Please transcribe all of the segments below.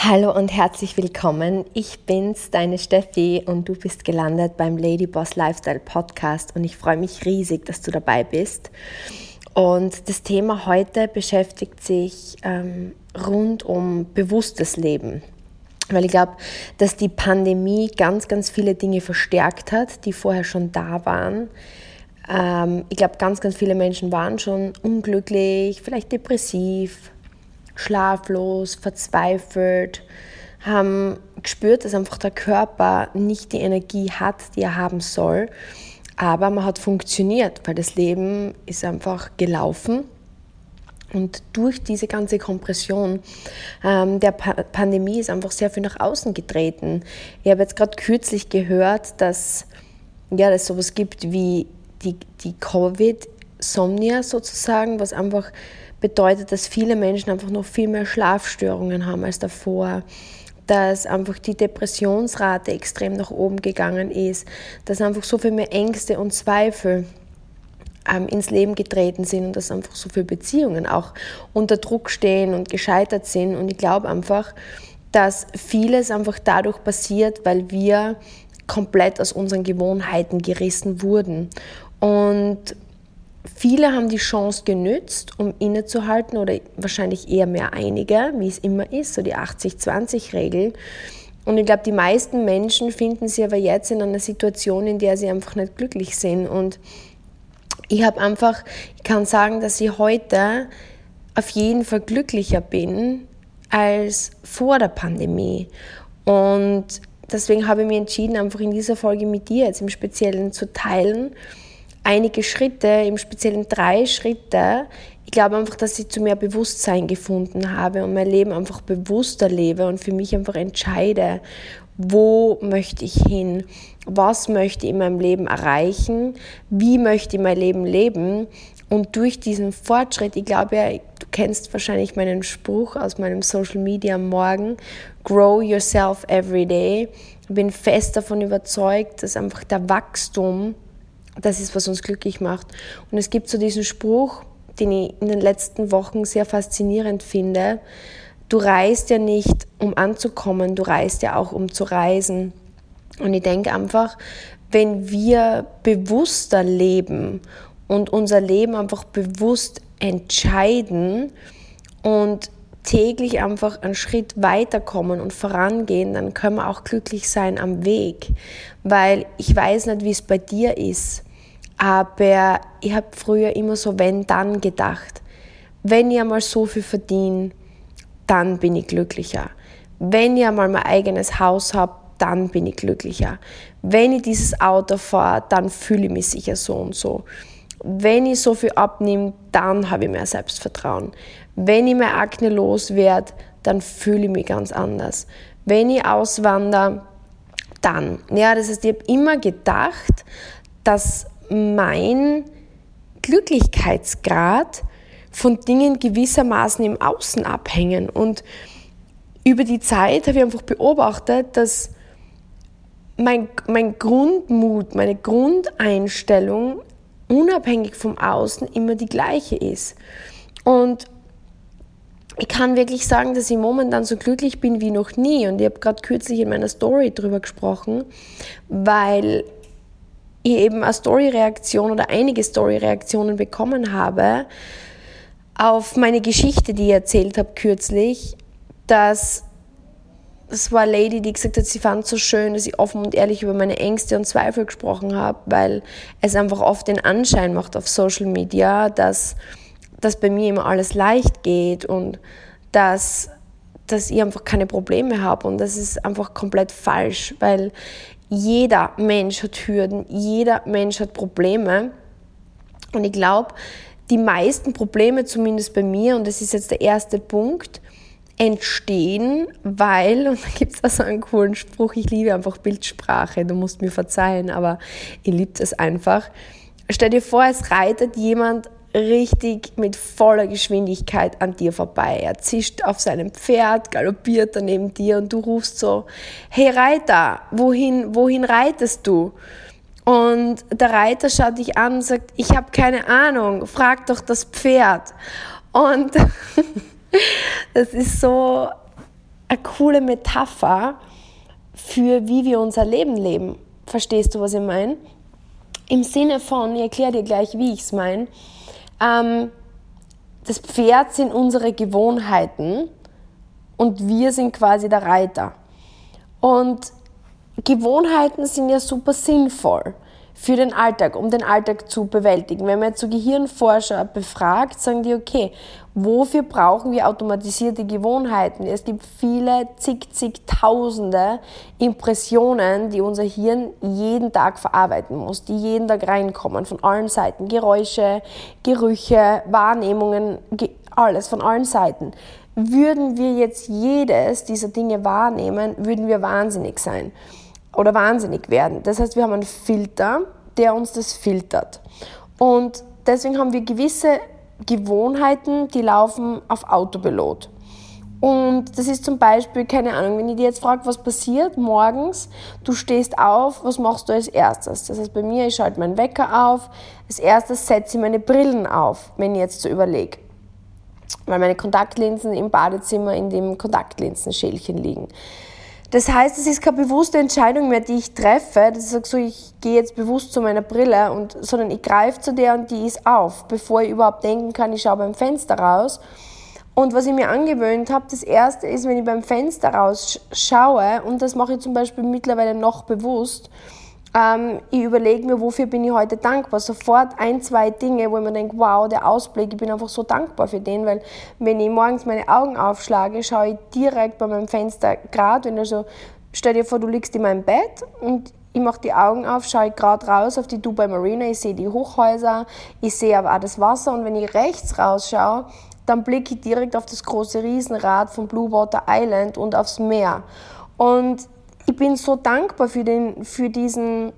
Hallo und herzlich willkommen. Ich bin's, deine Steffi, und du bist gelandet beim Ladyboss Lifestyle Podcast und ich freue mich riesig, dass du dabei bist. Und das Thema heute beschäftigt sich ähm, rund um bewusstes Leben. Weil ich glaube, dass die Pandemie ganz, ganz viele Dinge verstärkt hat, die vorher schon da waren. Ähm, ich glaube, ganz, ganz viele Menschen waren schon unglücklich, vielleicht depressiv, schlaflos, verzweifelt, haben gespürt, dass einfach der Körper nicht die Energie hat, die er haben soll. Aber man hat funktioniert, weil das Leben ist einfach gelaufen. Und durch diese ganze Kompression ähm, der pa Pandemie ist einfach sehr viel nach außen getreten. Ich habe jetzt gerade kürzlich gehört, dass ja, es sowas gibt wie die, die Covid-Somnia sozusagen, was einfach bedeutet, dass viele Menschen einfach noch viel mehr Schlafstörungen haben als davor, dass einfach die Depressionsrate extrem nach oben gegangen ist, dass einfach so viel mehr Ängste und Zweifel ähm, ins Leben getreten sind und dass einfach so viele Beziehungen auch unter Druck stehen und gescheitert sind. Und ich glaube einfach, dass vieles einfach dadurch passiert, weil wir komplett aus unseren Gewohnheiten gerissen wurden. Und Viele haben die Chance genützt, um innezuhalten oder wahrscheinlich eher mehr einige, wie es immer ist, so die 80-20-Regel. Und ich glaube, die meisten Menschen finden sich aber jetzt in einer Situation, in der sie einfach nicht glücklich sind. Und ich habe einfach, ich kann sagen, dass ich heute auf jeden Fall glücklicher bin als vor der Pandemie. Und deswegen habe ich mich entschieden, einfach in dieser Folge mit dir jetzt im Speziellen zu teilen, einige Schritte, im Speziellen drei Schritte. Ich glaube einfach, dass ich zu mehr Bewusstsein gefunden habe und mein Leben einfach bewusster lebe und für mich einfach entscheide, wo möchte ich hin, was möchte ich in meinem Leben erreichen, wie möchte ich mein Leben leben. Und durch diesen Fortschritt, ich glaube ja, du kennst wahrscheinlich meinen Spruch aus meinem Social Media Morgen, grow yourself every day. Ich bin fest davon überzeugt, dass einfach der Wachstum das ist, was uns glücklich macht. Und es gibt so diesen Spruch, den ich in den letzten Wochen sehr faszinierend finde. Du reist ja nicht, um anzukommen, du reist ja auch, um zu reisen. Und ich denke einfach, wenn wir bewusster leben und unser Leben einfach bewusst entscheiden und täglich einfach einen Schritt weiterkommen und vorangehen, dann können wir auch glücklich sein am Weg. Weil ich weiß nicht, wie es bei dir ist. Aber ich habe früher immer so wenn dann gedacht. Wenn ich einmal so viel verdiene, dann bin ich glücklicher. Wenn ich einmal mein eigenes Haus habe, dann bin ich glücklicher. Wenn ich dieses Auto fahre, dann fühle ich mich sicher so und so. Wenn ich so viel abnehme, dann habe ich mehr Selbstvertrauen. Wenn ich mehr Akne loswerde, dann fühle ich mich ganz anders. Wenn ich auswandere, dann. Ja, das heißt, ich habe immer gedacht, dass mein Glücklichkeitsgrad von Dingen gewissermaßen im Außen abhängen. Und über die Zeit habe ich einfach beobachtet, dass mein, mein Grundmut, meine Grundeinstellung unabhängig vom Außen immer die gleiche ist. Und ich kann wirklich sagen, dass ich momentan so glücklich bin wie noch nie. Und ich habe gerade kürzlich in meiner Story darüber gesprochen, weil ich eben eine Story-Reaktion oder einige Story-Reaktionen bekommen habe auf meine Geschichte, die ich erzählt habe kürzlich, dass das war eine Lady, die gesagt hat, sie fand es so schön, dass ich offen und ehrlich über meine Ängste und Zweifel gesprochen habe, weil es einfach oft den Anschein macht auf Social Media, dass, dass bei mir immer alles leicht geht und dass, dass ich einfach keine Probleme habe. Und das ist einfach komplett falsch, weil jeder Mensch hat Hürden, jeder Mensch hat Probleme. Und ich glaube, die meisten Probleme, zumindest bei mir, und das ist jetzt der erste Punkt, entstehen, weil, und da gibt es also einen coolen Spruch, ich liebe einfach Bildsprache, du musst mir verzeihen, aber ich liebe es einfach. Stell dir vor, es reitet jemand richtig mit voller Geschwindigkeit an dir vorbei. Er zischt auf seinem Pferd, galoppiert dann neben dir und du rufst so, hey Reiter, wohin, wohin reitest du? Und der Reiter schaut dich an und sagt, ich habe keine Ahnung, frag doch das Pferd. Und das ist so, eine coole Metapher für wie wir unser Leben leben. Verstehst du, was ich meine? Im Sinne von, ich erkläre dir gleich, wie ich es meine. Ähm, das Pferd sind unsere Gewohnheiten und wir sind quasi der Reiter. Und Gewohnheiten sind ja super sinnvoll für den Alltag, um den Alltag zu bewältigen. Wenn man jetzt so Gehirnforscher befragt, sagen die, okay, wofür brauchen wir automatisierte Gewohnheiten? Es gibt viele, zig, zigtausende Impressionen, die unser Hirn jeden Tag verarbeiten muss, die jeden Tag reinkommen, von allen Seiten. Geräusche, Gerüche, Wahrnehmungen, alles von allen Seiten. Würden wir jetzt jedes dieser Dinge wahrnehmen, würden wir wahnsinnig sein oder wahnsinnig werden. Das heißt, wir haben einen Filter, der uns das filtert. Und deswegen haben wir gewisse Gewohnheiten, die laufen auf Autopilot. Und das ist zum Beispiel, keine Ahnung, wenn ich dir jetzt frage, was passiert morgens, du stehst auf, was machst du als erstes? Das heißt, bei mir, ich schalte meinen Wecker auf, als erstes setze ich meine Brillen auf, wenn ich jetzt so überlege. Weil meine Kontaktlinsen im Badezimmer in dem Kontaktlinsenschälchen liegen. Das heißt, es ist keine bewusste Entscheidung mehr, die ich treffe, dass ich sage, so, ich gehe jetzt bewusst zu meiner Brille, und, sondern ich greife zu der und die ist auf, bevor ich überhaupt denken kann, ich schaue beim Fenster raus. Und was ich mir angewöhnt habe, das erste ist, wenn ich beim Fenster raus schaue, und das mache ich zum Beispiel mittlerweile noch bewusst, ähm, ich überlege mir, wofür bin ich heute dankbar. Sofort ein, zwei Dinge, wo ich mir denke, wow, der Ausblick, ich bin einfach so dankbar für den, weil wenn ich morgens meine Augen aufschlage, schaue ich direkt bei meinem Fenster gerade, wenn also, stell dir vor, du liegst in meinem Bett und ich mache die Augen auf, schaue gerade raus auf die Dubai Marina, ich sehe die Hochhäuser, ich sehe aber auch das Wasser und wenn ich rechts rausschaue, dann blicke ich direkt auf das große Riesenrad von Blue Water Island und aufs Meer. Und ich bin so dankbar für, den, für diesen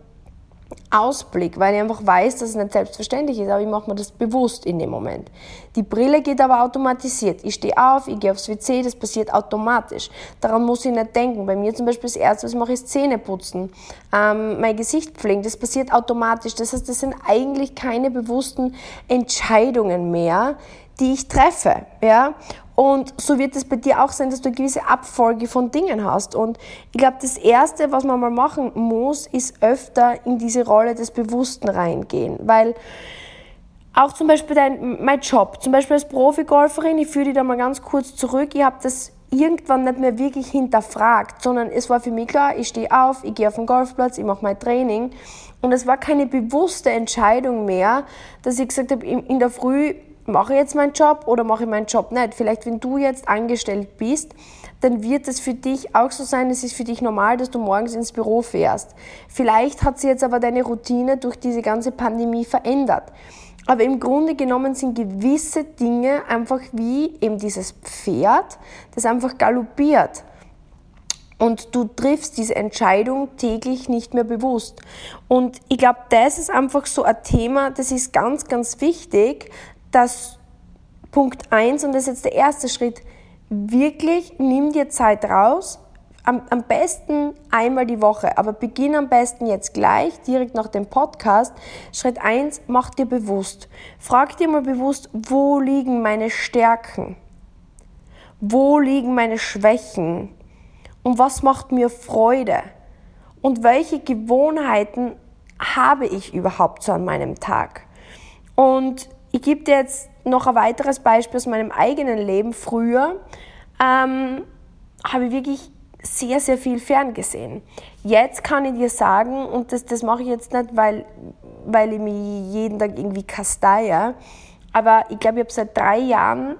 Ausblick, weil ich einfach weiß, dass es nicht selbstverständlich ist, aber ich mache mir das bewusst in dem Moment. Die Brille geht aber automatisiert. Ich stehe auf, ich gehe aufs WC, das passiert automatisch. Daran muss ich nicht denken. Bei mir zum Beispiel das Erste, was ich mache, ist Zähne putzen, ähm, mein Gesicht pflegen, das passiert automatisch. Das heißt, das sind eigentlich keine bewussten Entscheidungen mehr, die ich treffe. Ja? Und so wird es bei dir auch sein, dass du eine gewisse Abfolge von Dingen hast. Und ich glaube, das Erste, was man mal machen muss, ist öfter in diese Rolle des Bewussten reingehen. Weil auch zum Beispiel dein, mein Job, zum Beispiel als Profigolferin, ich führe dich da mal ganz kurz zurück, ich habe das irgendwann nicht mehr wirklich hinterfragt, sondern es war für mich klar, ich stehe auf, ich gehe auf den Golfplatz, ich mache mein Training. Und es war keine bewusste Entscheidung mehr, dass ich gesagt habe, in der Früh mache ich jetzt meinen Job oder mache ich meinen Job nicht? Vielleicht, wenn du jetzt angestellt bist, dann wird es für dich auch so sein, es ist für dich normal, dass du morgens ins Büro fährst. Vielleicht hat sich jetzt aber deine Routine durch diese ganze Pandemie verändert. Aber im Grunde genommen sind gewisse Dinge einfach wie eben dieses Pferd, das einfach galoppiert. Und du triffst diese Entscheidung täglich nicht mehr bewusst. Und ich glaube, das ist einfach so ein Thema, das ist ganz, ganz wichtig, dass Punkt 1, und das ist jetzt der erste Schritt, wirklich nimm dir Zeit raus, am, am besten einmal die Woche, aber beginn am besten jetzt gleich, direkt nach dem Podcast. Schritt 1, mach dir bewusst. Frag dir mal bewusst, wo liegen meine Stärken? Wo liegen meine Schwächen? Und was macht mir Freude? Und welche Gewohnheiten habe ich überhaupt so an meinem Tag? Und ich gebe dir jetzt noch ein weiteres Beispiel aus meinem eigenen Leben. Früher ähm, habe ich wirklich sehr, sehr viel ferngesehen. Jetzt kann ich dir sagen, und das, das mache ich jetzt nicht, weil, weil ich mich jeden Tag irgendwie kasteie, aber ich glaube, ich habe seit drei Jahren,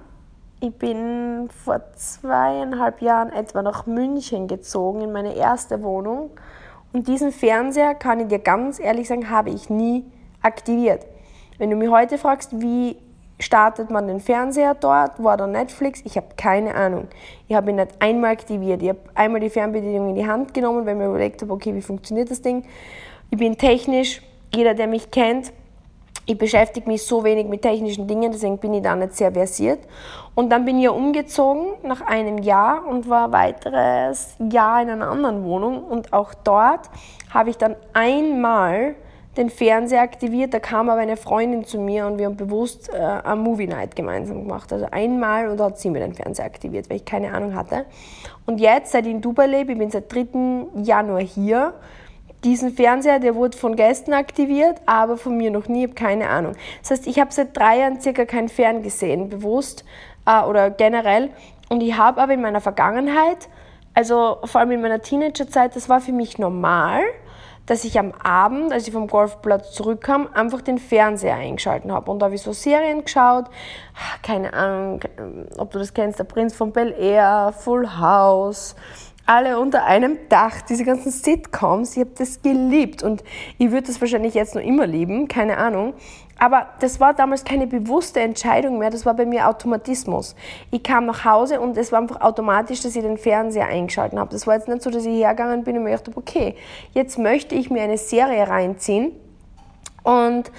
ich bin vor zweieinhalb Jahren etwa nach München gezogen, in meine erste Wohnung. Und diesen Fernseher, kann ich dir ganz ehrlich sagen, habe ich nie aktiviert. Wenn du mich heute fragst, wie startet man den Fernseher dort, war da Netflix, ich habe keine Ahnung. Ich habe ihn nicht einmal aktiviert. Ich habe einmal die Fernbedienung in die Hand genommen, weil ich mir überlegt habe, okay, wie funktioniert das Ding. Ich bin technisch, jeder, der mich kennt, ich beschäftige mich so wenig mit technischen Dingen, deswegen bin ich da nicht sehr versiert. Und dann bin ich ja umgezogen nach einem Jahr und war ein weiteres Jahr in einer anderen Wohnung. Und auch dort habe ich dann einmal den Fernseher aktiviert, da kam aber eine Freundin zu mir und wir haben bewusst äh, eine Movie Night gemeinsam gemacht. Also einmal und da hat sie mir den Fernseher aktiviert, weil ich keine Ahnung hatte. Und jetzt, seit ich in Dubai lebe, ich bin seit 3. Januar hier, diesen Fernseher, der wurde von Gästen aktiviert, aber von mir noch nie, ich habe keine Ahnung. Das heißt, ich habe seit drei Jahren circa kein Fern gesehen, bewusst äh, oder generell. Und ich habe aber in meiner Vergangenheit, also vor allem in meiner Teenagerzeit, das war für mich normal, dass ich am Abend, als ich vom Golfplatz zurückkam, einfach den Fernseher eingeschalten habe. Und da habe ich so Serien geschaut, ah, keine Ahnung, ob du das kennst, der Prinz von Bel Air, Full House, alle unter einem Dach, diese ganzen Sitcoms, ich habe das geliebt und ich würde das wahrscheinlich jetzt noch immer lieben, keine Ahnung. Aber das war damals keine bewusste Entscheidung mehr, das war bei mir Automatismus. Ich kam nach Hause und es war einfach automatisch, dass ich den Fernseher eingeschaltet habe. Das war jetzt nicht so, dass ich hergegangen bin und mir gedacht habe, okay, jetzt möchte ich mir eine Serie reinziehen. Und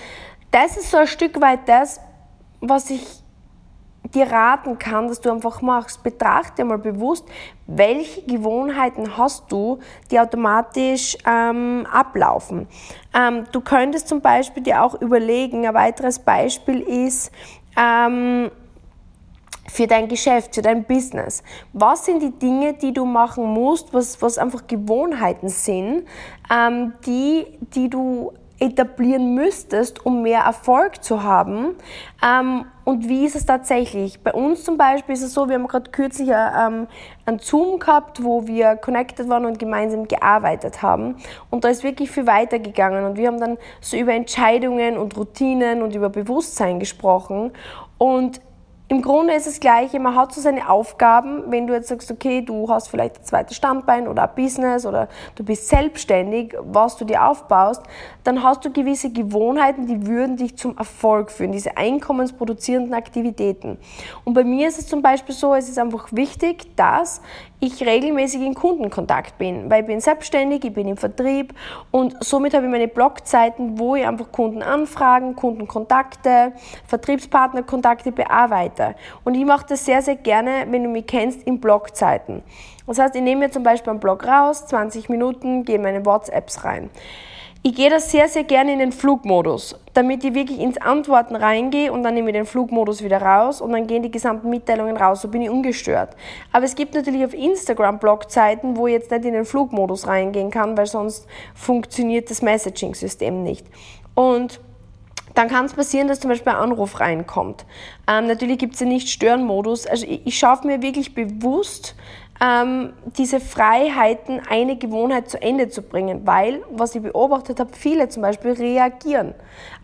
das ist so ein Stück weit das, was ich dir raten kann, dass du einfach machst. Betrachte mal bewusst, welche Gewohnheiten hast du, die automatisch ähm, ablaufen. Ähm, du könntest zum Beispiel dir auch überlegen, ein weiteres Beispiel ist, ähm, für dein Geschäft, für dein Business. Was sind die Dinge, die du machen musst, was, was einfach Gewohnheiten sind, ähm, die, die du etablieren müsstest, um mehr Erfolg zu haben. Ähm, und wie ist es tatsächlich? Bei uns zum Beispiel ist es so, wir haben gerade kürzlich ähm, einen Zoom gehabt, wo wir connected waren und gemeinsam gearbeitet haben. Und da ist wirklich viel weitergegangen. Und wir haben dann so über Entscheidungen und Routinen und über Bewusstsein gesprochen. Und im Grunde ist es gleiche, man hat so seine Aufgaben, wenn du jetzt sagst, okay, du hast vielleicht ein zweites Standbein oder ein Business oder du bist selbstständig, was du dir aufbaust, dann hast du gewisse Gewohnheiten, die würden dich zum Erfolg führen, diese einkommensproduzierenden Aktivitäten. Und bei mir ist es zum Beispiel so, es ist einfach wichtig, dass ich regelmäßig in Kundenkontakt bin, weil ich bin selbstständig, ich bin im Vertrieb und somit habe ich meine Blogzeiten, wo ich einfach Kundenanfragen, Kundenkontakte, Vertriebspartnerkontakte bearbeite. Und ich mache das sehr, sehr gerne, wenn du mich kennst, in Blogzeiten. Das heißt, ich nehme mir zum Beispiel einen Blog raus, 20 Minuten, gehe in meine WhatsApps rein. Ich gehe da sehr, sehr gerne in den Flugmodus, damit ich wirklich ins Antworten reingehe und dann nehme ich den Flugmodus wieder raus und dann gehen die gesamten Mitteilungen raus, so bin ich ungestört. Aber es gibt natürlich auf Instagram Blogzeiten, wo ich jetzt nicht in den Flugmodus reingehen kann, weil sonst funktioniert das Messaging-System nicht. Und dann kann es passieren, dass zum Beispiel ein Anruf reinkommt. Ähm, natürlich gibt es den Nicht-Stören-Modus. Also ich, ich schaffe mir wirklich bewusst ähm, diese Freiheiten, eine Gewohnheit zu Ende zu bringen, weil, was ich beobachtet habe, viele zum Beispiel reagieren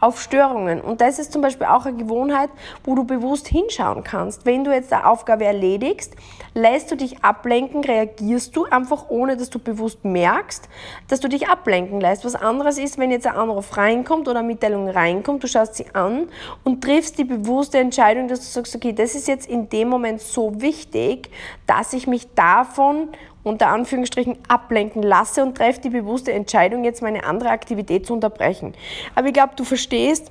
auf Störungen. Und das ist zum Beispiel auch eine Gewohnheit, wo du bewusst hinschauen kannst. Wenn du jetzt eine Aufgabe erledigst, lässt du dich ablenken, reagierst du einfach ohne, dass du bewusst merkst, dass du dich ablenken lässt. Was anderes ist, wenn jetzt ein Anruf reinkommt oder eine Mitteilung reinkommt, du schaust sie an und triffst die bewusste Entscheidung, dass du sagst, okay, das ist jetzt in dem Moment so wichtig, dass ich mich davon unter Anführungsstrichen ablenken lasse und treffe die bewusste Entscheidung, jetzt meine andere Aktivität zu unterbrechen. Aber ich glaube, du verstehst,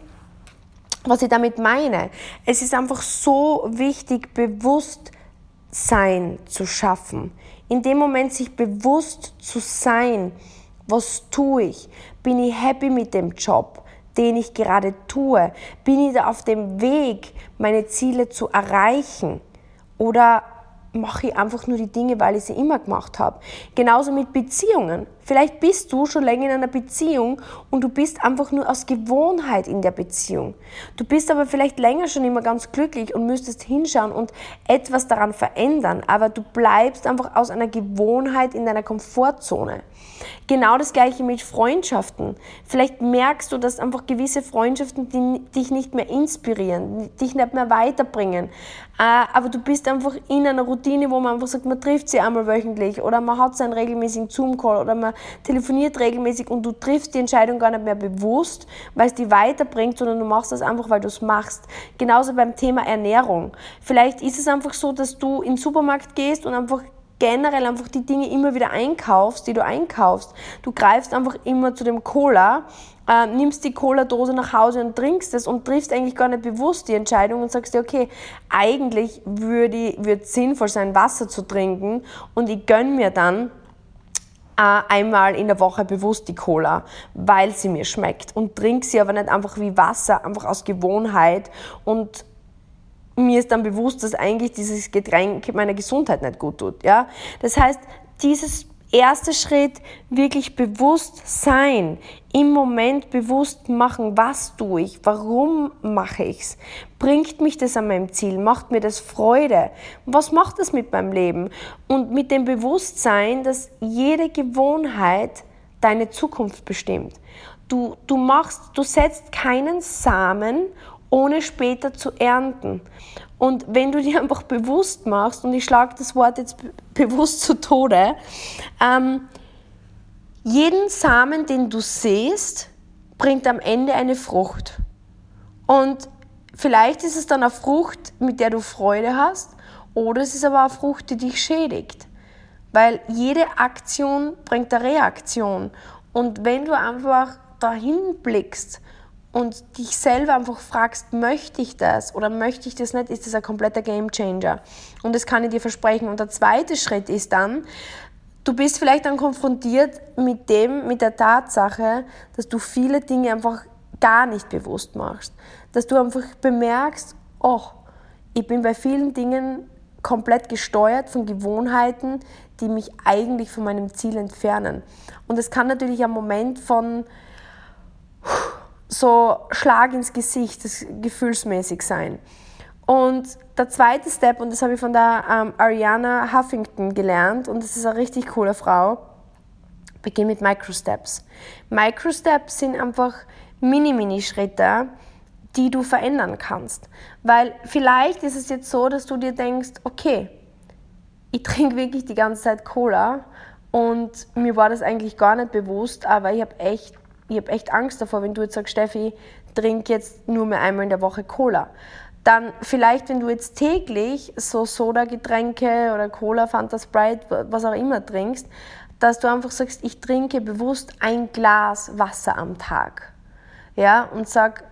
was ich damit meine. Es ist einfach so wichtig, Bewusstsein zu schaffen. In dem Moment sich bewusst zu sein, was tue ich? Bin ich happy mit dem Job, den ich gerade tue? Bin ich da auf dem Weg, meine Ziele zu erreichen? Oder mache ich einfach nur die Dinge, weil ich sie immer gemacht habe. Genauso mit Beziehungen. Vielleicht bist du schon länger in einer Beziehung und du bist einfach nur aus Gewohnheit in der Beziehung. Du bist aber vielleicht länger schon immer ganz glücklich und müsstest hinschauen und etwas daran verändern, aber du bleibst einfach aus einer Gewohnheit in deiner Komfortzone. Genau das gleiche mit Freundschaften. Vielleicht merkst du, dass einfach gewisse Freundschaften dich nicht mehr inspirieren, dich nicht mehr weiterbringen. Äh, aber du bist einfach in einer Routine, wo man einfach sagt, man trifft sie einmal wöchentlich oder man hat seinen regelmäßigen Zoom-Call oder man telefoniert regelmäßig und du triffst die Entscheidung gar nicht mehr bewusst, weil es dich weiterbringt, sondern du machst das einfach, weil du es machst. Genauso beim Thema Ernährung. Vielleicht ist es einfach so, dass du in den Supermarkt gehst und einfach generell einfach die Dinge immer wieder einkaufst, die du einkaufst. Du greifst einfach immer zu dem Cola, äh, nimmst die Cola-Dose nach Hause und trinkst es und triffst eigentlich gar nicht bewusst die Entscheidung und sagst dir, okay, eigentlich würde es sinnvoll sein, Wasser zu trinken und ich gönne mir dann äh, einmal in der Woche bewusst die Cola, weil sie mir schmeckt und trinke sie aber nicht einfach wie Wasser, einfach aus Gewohnheit und mir ist dann bewusst, dass eigentlich dieses Getränk meiner Gesundheit nicht gut tut. Ja? Das heißt, dieses erste Schritt, wirklich bewusst sein, im Moment bewusst machen, was tue ich, warum mache ich es, bringt mich das an meinem Ziel, macht mir das Freude, was macht das mit meinem Leben? Und mit dem Bewusstsein, dass jede Gewohnheit deine Zukunft bestimmt. Du, du machst, du setzt keinen Samen ohne später zu ernten. Und wenn du dir einfach bewusst machst, und ich schlage das Wort jetzt bewusst zu Tode, ähm, jeden Samen, den du siehst, bringt am Ende eine Frucht. Und vielleicht ist es dann eine Frucht, mit der du Freude hast, oder es ist aber eine Frucht, die dich schädigt. Weil jede Aktion bringt eine Reaktion. Und wenn du einfach dahin blickst und dich selber einfach fragst, möchte ich das oder möchte ich das nicht, ist das ein kompletter Game Changer. Und das kann ich dir versprechen. Und der zweite Schritt ist dann, du bist vielleicht dann konfrontiert mit dem, mit der Tatsache, dass du viele Dinge einfach gar nicht bewusst machst. Dass du einfach bemerkst, oh, ich bin bei vielen Dingen komplett gesteuert von Gewohnheiten, die mich eigentlich von meinem Ziel entfernen. Und es kann natürlich ein Moment von so Schlag ins Gesicht, das gefühlsmäßig sein. Und der zweite Step, und das habe ich von der ähm, Ariana Huffington gelernt, und das ist eine richtig coole Frau, beginn mit Microsteps. Microsteps sind einfach Mini-Mini-Schritte, die du verändern kannst. Weil vielleicht ist es jetzt so, dass du dir denkst, okay, ich trinke wirklich die ganze Zeit Cola und mir war das eigentlich gar nicht bewusst, aber ich habe echt ich habe echt Angst davor, wenn du jetzt sagst, Steffi, trink jetzt nur mehr einmal in der Woche Cola. Dann vielleicht, wenn du jetzt täglich so Soda-Getränke oder Cola, Fanta Sprite, was auch immer trinkst, dass du einfach sagst, ich trinke bewusst ein Glas Wasser am Tag. Ja, und sag,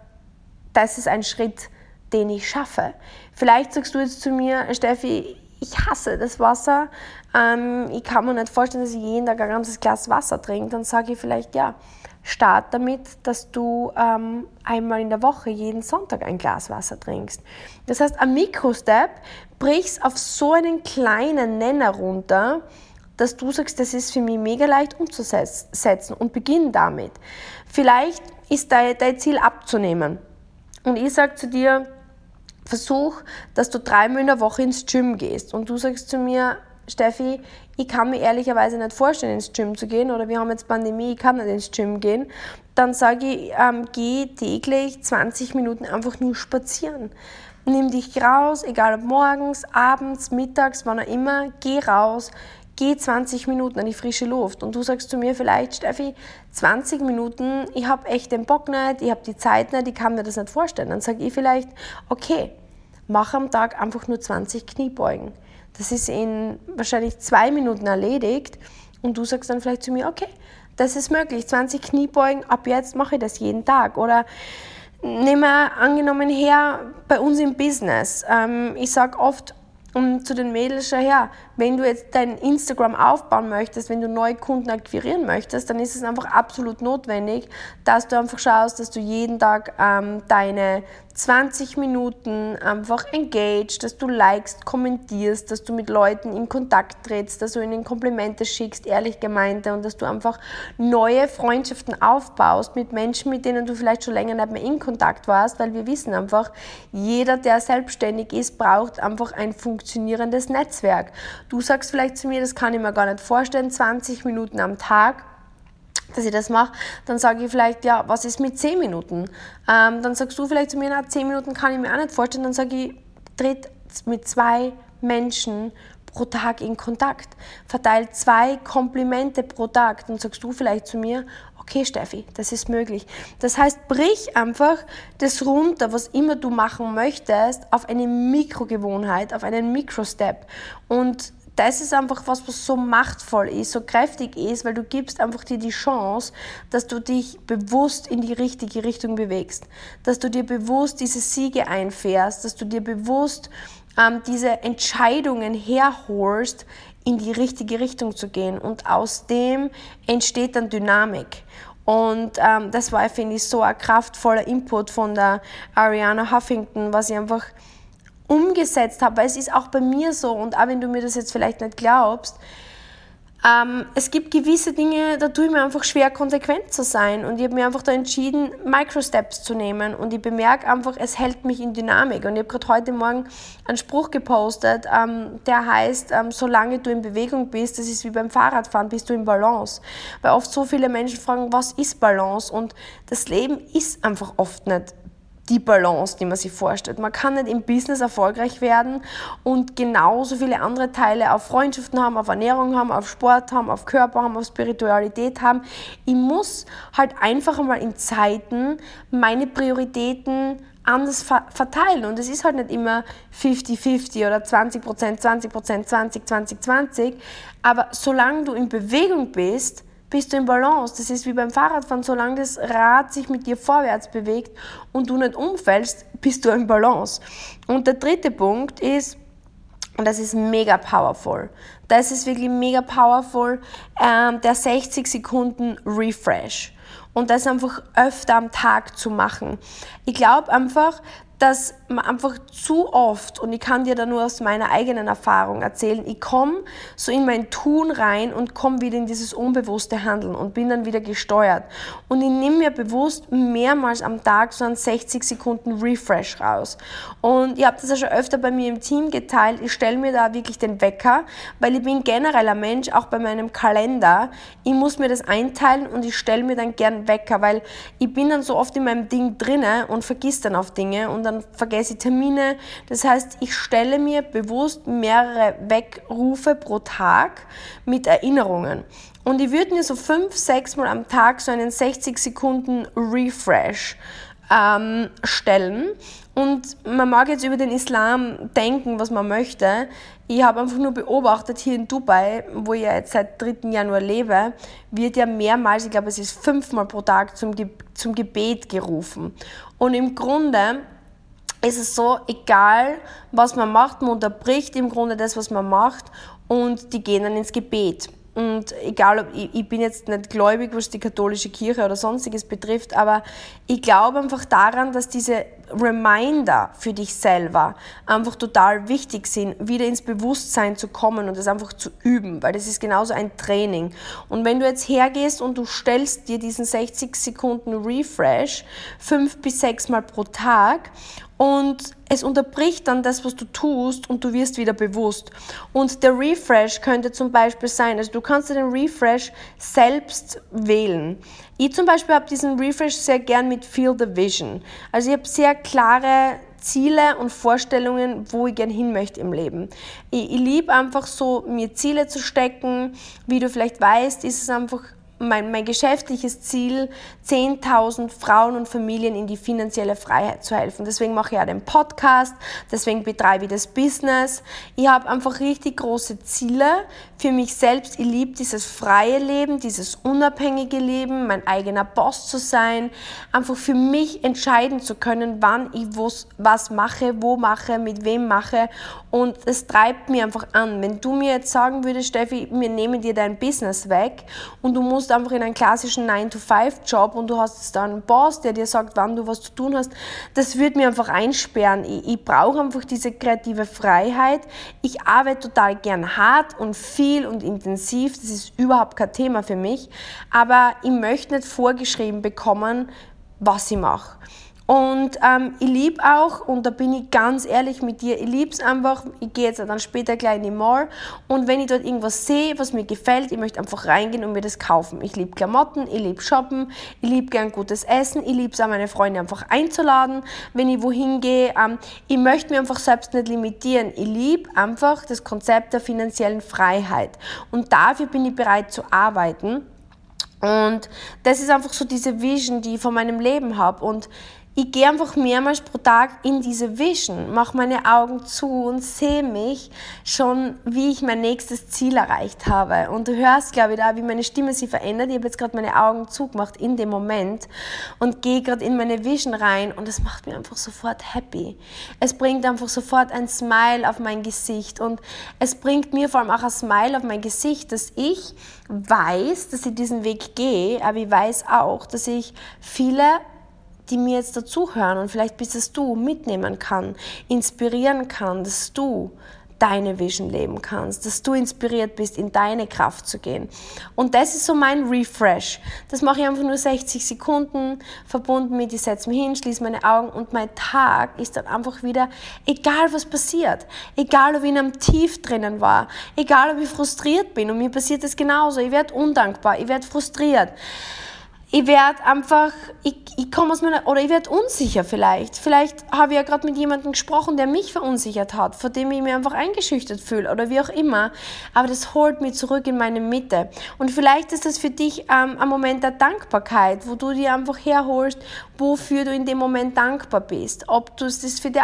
das ist ein Schritt, den ich schaffe. Vielleicht sagst du jetzt zu mir, Steffi, ich hasse das Wasser. Ähm, ich kann mir nicht vorstellen, dass ich jeden Tag ein ganzes Glas Wasser trinke. Dann sage ich vielleicht, ja, Start damit, dass du ähm, einmal in der Woche jeden Sonntag ein Glas Wasser trinkst. Das heißt, ein Mikrostep brichst auf so einen kleinen Nenner runter, dass du sagst, das ist für mich mega leicht umzusetzen und beginn damit. Vielleicht ist dein, dein Ziel abzunehmen. Und ich sage zu dir, versuch, dass du dreimal in der Woche ins Gym gehst. Und du sagst zu mir, Steffi, ich kann mir ehrlicherweise nicht vorstellen, ins Gym zu gehen oder wir haben jetzt Pandemie, ich kann nicht ins Gym gehen, dann sage ich, ähm, geh täglich 20 Minuten einfach nur spazieren. Nimm dich raus, egal ob morgens, abends, mittags, wann auch immer, geh raus, geh 20 Minuten an die frische Luft. Und du sagst zu mir vielleicht, Steffi, 20 Minuten, ich habe echt den Bock nicht, ich habe die Zeit nicht, ich kann mir das nicht vorstellen. Dann sage ich vielleicht, okay, mach am Tag einfach nur 20 Kniebeugen. Das ist in wahrscheinlich zwei Minuten erledigt und du sagst dann vielleicht zu mir, okay, das ist möglich, 20 Kniebeugen, ab jetzt mache ich das jeden Tag. Oder nehmen wir angenommen her bei uns im Business. Ähm, ich sage oft, um zu den Mädels, her, wenn du jetzt dein Instagram aufbauen möchtest, wenn du neue Kunden akquirieren möchtest, dann ist es einfach absolut notwendig, dass du einfach schaust, dass du jeden Tag ähm, deine 20 Minuten einfach engaged, dass du likest, kommentierst, dass du mit Leuten in Kontakt trittst, dass du ihnen Komplimente schickst, ehrlich gemeinte und dass du einfach neue Freundschaften aufbaust mit Menschen, mit denen du vielleicht schon länger nicht mehr in Kontakt warst, weil wir wissen einfach, jeder, der selbstständig ist, braucht einfach ein funktionierendes Netzwerk. Du sagst vielleicht zu mir, das kann ich mir gar nicht vorstellen, 20 Minuten am Tag dass ich das mache, dann sage ich vielleicht, ja, was ist mit 10 Minuten? Ähm, dann sagst du vielleicht zu mir, na, 10 Minuten kann ich mir auch nicht vorstellen. Dann sage ich, tritt mit zwei Menschen pro Tag in Kontakt. Verteilt zwei Komplimente pro Tag. Dann sagst du vielleicht zu mir, okay Steffi, das ist möglich. Das heißt, brich einfach das runter, was immer du machen möchtest, auf eine Mikrogewohnheit, auf einen Mikrostep. Und das ist einfach was, was so machtvoll ist, so kräftig ist, weil du gibst einfach dir die Chance, dass du dich bewusst in die richtige Richtung bewegst, dass du dir bewusst diese Siege einfährst, dass du dir bewusst ähm, diese Entscheidungen herholst in die richtige Richtung zu gehen. Und aus dem entsteht dann Dynamik. Und ähm, das war, finde ich, so ein kraftvoller Input von der Ariana Huffington, was ich einfach umgesetzt habe. Weil es ist auch bei mir so, und auch wenn du mir das jetzt vielleicht nicht glaubst, ähm, es gibt gewisse Dinge, da tue ich mir einfach schwer, konsequent zu sein. Und ich habe mir einfach da entschieden, Microsteps zu nehmen. Und ich bemerke einfach, es hält mich in Dynamik. Und ich habe gerade heute Morgen einen Spruch gepostet, ähm, der heißt, ähm, solange du in Bewegung bist, das ist wie beim Fahrradfahren, bist du in Balance. Weil oft so viele Menschen fragen, was ist Balance? Und das Leben ist einfach oft nicht die Balance, die man sich vorstellt. Man kann nicht im Business erfolgreich werden und genauso viele andere Teile auf Freundschaften haben, auf Ernährung haben, auf Sport haben, auf Körper haben, auf Spiritualität haben. Ich muss halt einfach einmal in Zeiten meine Prioritäten anders verteilen. Und es ist halt nicht immer 50-50 oder 20%, 20%, 20, 20, 20. Aber solange du in Bewegung bist, bist du im Balance. Das ist wie beim Fahrradfahren, solange das Rad sich mit dir vorwärts bewegt und du nicht umfällst, bist du im Balance. Und der dritte Punkt ist, und das ist mega powerful. Das ist wirklich mega powerful, ähm, der 60 Sekunden Refresh. Und das einfach öfter am Tag zu machen. Ich glaube einfach, dass einfach zu oft, und ich kann dir da nur aus meiner eigenen Erfahrung erzählen, ich komme so in mein Tun rein und komme wieder in dieses unbewusste Handeln und bin dann wieder gesteuert. Und ich nehme mir bewusst mehrmals am Tag so einen 60 Sekunden Refresh raus. Und ich habe das ja schon öfter bei mir im Team geteilt. Ich stelle mir da wirklich den Wecker, weil ich bin generell ein Mensch, auch bei meinem Kalender. Ich muss mir das einteilen und ich stelle mir dann gern Wecker, weil ich bin dann so oft in meinem Ding drinne und vergiss dann auf Dinge und dann vergesse ich Termine. Das heißt, ich stelle mir bewusst mehrere Wegrufe pro Tag mit Erinnerungen. Und ich würde mir so fünf, sechs Mal am Tag so einen 60 Sekunden Refresh ähm, stellen. Und man mag jetzt über den Islam denken, was man möchte. Ich habe einfach nur beobachtet, hier in Dubai, wo ich ja jetzt seit 3. Januar lebe, wird ja mehrmals, ich glaube es ist fünfmal pro Tag zum, Ge zum Gebet gerufen. Und im Grunde ist es so, egal was man macht, man unterbricht im Grunde das, was man macht und die gehen dann ins Gebet. Und egal, ob ich, ich bin jetzt nicht gläubig, was die katholische Kirche oder sonstiges betrifft, aber ich glaube einfach daran, dass diese Reminder für dich selber einfach total wichtig sind, wieder ins Bewusstsein zu kommen und das einfach zu üben, weil das ist genauso ein Training. Und wenn du jetzt hergehst und du stellst dir diesen 60 Sekunden Refresh fünf bis sechs Mal pro Tag und es unterbricht dann das, was du tust und du wirst wieder bewusst. Und der Refresh könnte zum Beispiel sein, also du kannst den Refresh selbst wählen. Ich zum Beispiel habe diesen Refresh sehr gern mit Feel the Vision. Also ich habe sehr klare Ziele und Vorstellungen, wo ich gern hin möchte im Leben. Ich, ich liebe einfach so, mir Ziele zu stecken. Wie du vielleicht weißt, ist es einfach mein, mein geschäftliches Ziel, 10.000 Frauen und Familien in die finanzielle Freiheit zu helfen. Deswegen mache ich auch den Podcast, deswegen betreibe ich das Business. Ich habe einfach richtig große Ziele für mich selbst. Ich liebe dieses freie Leben, dieses unabhängige Leben, mein eigener Boss zu sein, einfach für mich entscheiden zu können, wann ich was mache, wo mache, mit wem mache. Und es treibt mir einfach an. Wenn du mir jetzt sagen würdest, Steffi, wir nehmen dir dein Business weg und du musst einfach in einen klassischen 9-to-5-Job und du hast dann einen Boss, der dir sagt, wann du was zu tun hast, das würde mir einfach einsperren. Ich, ich brauche einfach diese kreative Freiheit. Ich arbeite total gern hart und viel und intensiv. Das ist überhaupt kein Thema für mich. Aber ich möchte nicht vorgeschrieben bekommen, was ich mache. Und ähm, ich liebe auch, und da bin ich ganz ehrlich mit dir, ich liebe es einfach, ich gehe jetzt dann später gleich in die Mall und wenn ich dort irgendwas sehe, was mir gefällt, ich möchte einfach reingehen und mir das kaufen. Ich liebe Klamotten, ich liebe Shoppen, ich liebe gern gutes Essen, ich liebe es auch meine Freunde einfach einzuladen, wenn ich wohin gehe. Ähm, ich möchte mich einfach selbst nicht limitieren. Ich liebe einfach das Konzept der finanziellen Freiheit und dafür bin ich bereit zu arbeiten. Und das ist einfach so diese Vision, die ich von meinem Leben habe. Und ich gehe einfach mehrmals pro Tag in diese Vision, mache meine Augen zu und sehe mich schon, wie ich mein nächstes Ziel erreicht habe. Und du hörst, glaube ich, da, wie meine Stimme sich verändert. Ich habe jetzt gerade meine Augen zugemacht in dem Moment und gehe gerade in meine Vision rein und es macht mich einfach sofort happy. Es bringt einfach sofort ein Smile auf mein Gesicht und es bringt mir vor allem auch ein Smile auf mein Gesicht, dass ich weiß, dass ich diesen Weg gehe, aber ich weiß auch, dass ich viele die mir jetzt dazuhören und vielleicht bist es du, mitnehmen kann, inspirieren kann, dass du deine Vision leben kannst, dass du inspiriert bist, in deine Kraft zu gehen. Und das ist so mein Refresh. Das mache ich einfach nur 60 Sekunden, verbunden mit, ich setze mich hin, schließe meine Augen und mein Tag ist dann einfach wieder, egal was passiert, egal ob ich in einem Tief drinnen war, egal ob ich frustriert bin und mir passiert das genauso, ich werde undankbar, ich werde frustriert ich werde einfach, ich, ich komme aus meiner, oder ich werde unsicher vielleicht. Vielleicht habe ich ja gerade mit jemandem gesprochen, der mich verunsichert hat, vor dem ich mich einfach eingeschüchtert fühle oder wie auch immer. Aber das holt mich zurück in meine Mitte. Und vielleicht ist das für dich ähm, ein Moment der Dankbarkeit, wo du dir einfach herholst, wofür du in dem Moment dankbar bist. Ob du es für den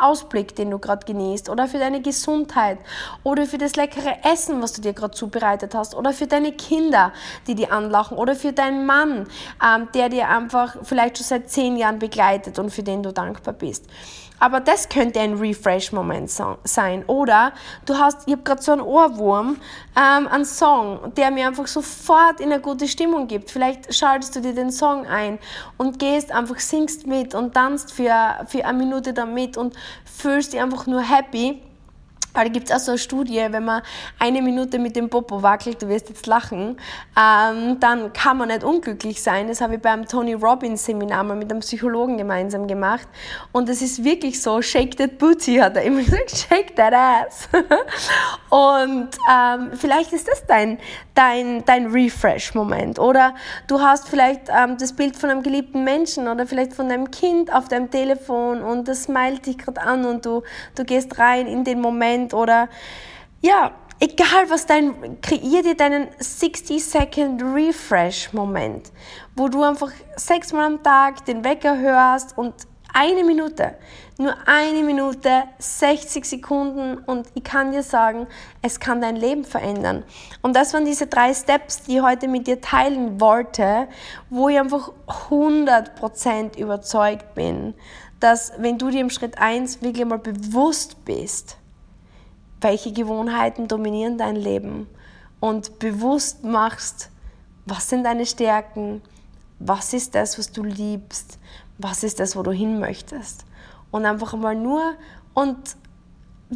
Ausblick, den du gerade genießt, oder für deine Gesundheit, oder für das leckere Essen, was du dir gerade zubereitet hast, oder für deine Kinder, die dir anlachen, oder für deinen Mann Mann, ähm, der dir einfach vielleicht schon seit zehn Jahren begleitet und für den du dankbar bist. Aber das könnte ein Refresh-Moment sein. Oder du hast, ich habe gerade so einen Ohrwurm, ähm, einen Song, der mir einfach sofort in eine gute Stimmung gibt. Vielleicht schaltest du dir den Song ein und gehst einfach, singst mit und tanzt für, für eine Minute damit und fühlst dich einfach nur happy weil da gibt es auch so eine Studie, wenn man eine Minute mit dem Popo wackelt, du wirst jetzt lachen, ähm, dann kann man nicht unglücklich sein. Das habe ich beim Tony Robbins Seminar mal mit einem Psychologen gemeinsam gemacht. Und es ist wirklich so, shake that booty, hat er immer gesagt, shake that ass. Und ähm, vielleicht ist das dein, dein, dein Refresh-Moment. Oder du hast vielleicht ähm, das Bild von einem geliebten Menschen oder vielleicht von deinem Kind auf deinem Telefon und das smilet dich gerade an und du, du gehst rein in den Moment oder ja, egal was dein, kreier dir deinen 60-Second Refresh-Moment, wo du einfach sechsmal am Tag den Wecker hörst und eine Minute, nur eine Minute, 60 Sekunden und ich kann dir sagen, es kann dein Leben verändern. Und das waren diese drei Steps, die ich heute mit dir teilen wollte, wo ich einfach 100% überzeugt bin, dass wenn du dir im Schritt 1 wirklich mal bewusst bist, welche Gewohnheiten dominieren dein Leben? Und bewusst machst, was sind deine Stärken, was ist das, was du liebst, was ist das, wo du hin möchtest. Und einfach mal nur und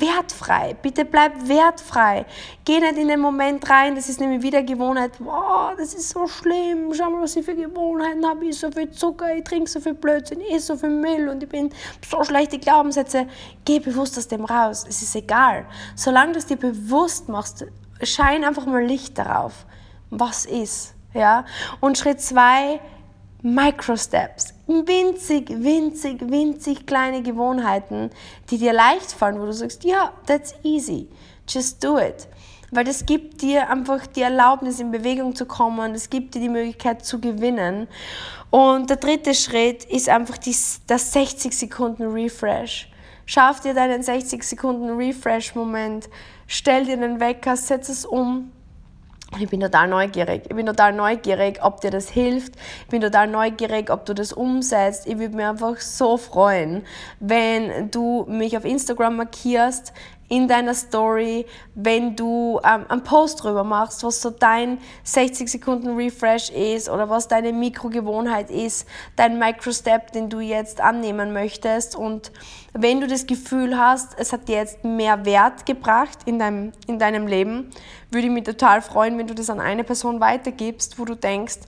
wertfrei. Bitte bleib wertfrei. Geh nicht in den Moment rein, das ist nämlich wieder Gewohnheit. Wow, das ist so schlimm. Schau mal, was ich für Gewohnheiten habe. Ich so viel Zucker, ich trinke so viel Blödsinn, ich esse so viel Müll und ich bin so schlechte Glaubenssätze. Geh bewusst aus dem raus. Es ist egal. Solange du es dir bewusst machst, schein einfach mal Licht darauf. Was ist? Ja? Und Schritt zwei, Microsteps, winzig, winzig, winzig kleine Gewohnheiten, die dir leicht fallen, wo du sagst, ja, that's easy, just do it. Weil das gibt dir einfach die Erlaubnis, in Bewegung zu kommen, es gibt dir die Möglichkeit zu gewinnen. Und der dritte Schritt ist einfach die, das 60 Sekunden Refresh. Schaff dir deinen 60 Sekunden Refresh-Moment, stell dir den Wecker, setz es um ich bin total neugierig. Ich bin total neugierig, ob dir das hilft. Ich bin total neugierig, ob du das umsetzt. Ich würde mich einfach so freuen, wenn du mich auf Instagram markierst, in deiner Story, wenn du ähm, einen Post drüber machst, was so dein 60 Sekunden Refresh ist oder was deine Mikrogewohnheit ist, dein Microstep, den du jetzt annehmen möchtest. Und wenn du das Gefühl hast, es hat dir jetzt mehr Wert gebracht in deinem, in deinem Leben, würde ich mich total freuen, wenn du das an eine Person weitergibst, wo du denkst,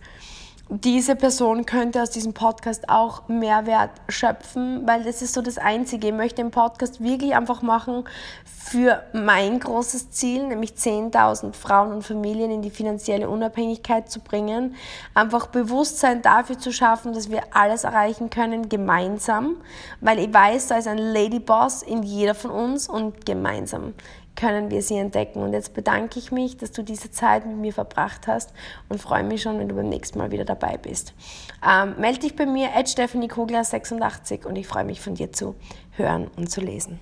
diese Person könnte aus diesem Podcast auch Mehrwert schöpfen, weil das ist so das Einzige. Ich möchte den Podcast wirklich einfach machen für mein großes Ziel, nämlich 10.000 Frauen und Familien in die finanzielle Unabhängigkeit zu bringen. Einfach Bewusstsein dafür zu schaffen, dass wir alles erreichen können gemeinsam, weil ich weiß, da ist ein Ladyboss in jeder von uns und gemeinsam können wir sie entdecken. Und jetzt bedanke ich mich, dass du diese Zeit mit mir verbracht hast und freue mich schon, wenn du beim nächsten Mal wieder dabei bist. Ähm, melde dich bei mir, Stephanie Kugler 86 und ich freue mich von dir zu hören und zu lesen.